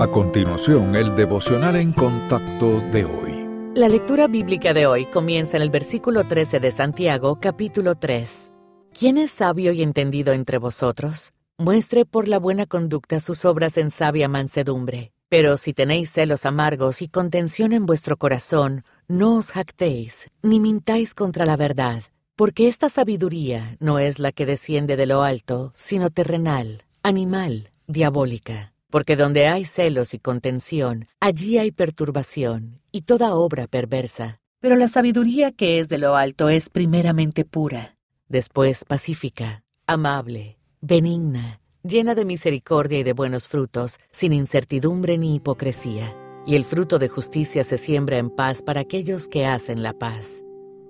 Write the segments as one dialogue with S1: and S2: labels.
S1: A continuación, el devocional en contacto de hoy.
S2: La lectura bíblica de hoy comienza en el versículo 13 de Santiago, capítulo 3. ¿Quién es sabio y entendido entre vosotros? Muestre por la buena conducta sus obras en sabia mansedumbre. Pero si tenéis celos amargos y contención en vuestro corazón, no os jactéis, ni mintáis contra la verdad, porque esta sabiduría no es la que desciende de lo alto, sino terrenal, animal, diabólica. Porque donde hay celos y contención, allí hay perturbación y toda obra perversa. Pero la sabiduría que es de lo alto es primeramente pura, después pacífica, amable, benigna, llena de misericordia y de buenos frutos, sin incertidumbre ni hipocresía. Y el fruto de justicia se siembra en paz para aquellos que hacen la paz.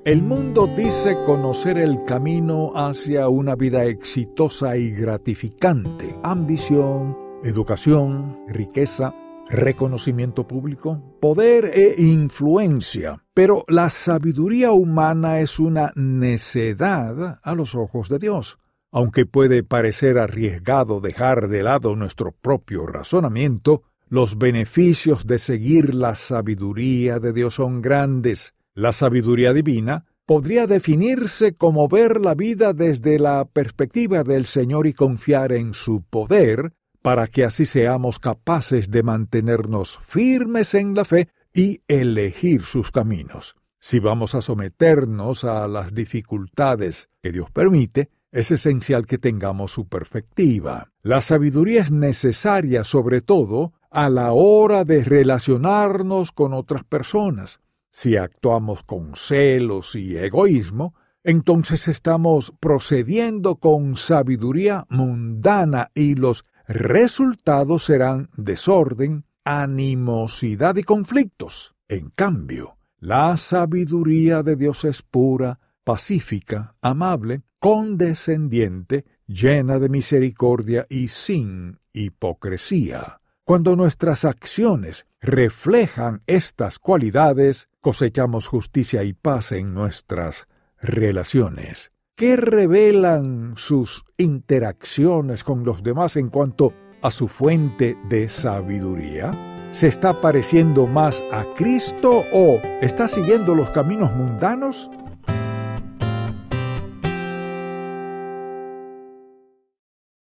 S1: El mundo dice conocer el camino hacia una vida exitosa y gratificante, ambición, educación, riqueza, reconocimiento público, poder e influencia. Pero la sabiduría humana es una necedad a los ojos de Dios. Aunque puede parecer arriesgado dejar de lado nuestro propio razonamiento, los beneficios de seguir la sabiduría de Dios son grandes. La sabiduría divina podría definirse como ver la vida desde la perspectiva del Señor y confiar en su poder para que así seamos capaces de mantenernos firmes en la fe y elegir sus caminos. Si vamos a someternos a las dificultades que Dios permite, es esencial que tengamos su perspectiva. La sabiduría es necesaria sobre todo a la hora de relacionarnos con otras personas. Si actuamos con celos y egoísmo, entonces estamos procediendo con sabiduría mundana y los resultados serán desorden, animosidad y conflictos. En cambio, la sabiduría de Dios es pura, pacífica, amable, condescendiente, llena de misericordia y sin hipocresía. Cuando nuestras acciones reflejan estas cualidades, cosechamos justicia y paz en nuestras relaciones. ¿Qué revelan sus interacciones con los demás en cuanto a su fuente de sabiduría? ¿Se está pareciendo más a Cristo o está siguiendo los caminos mundanos?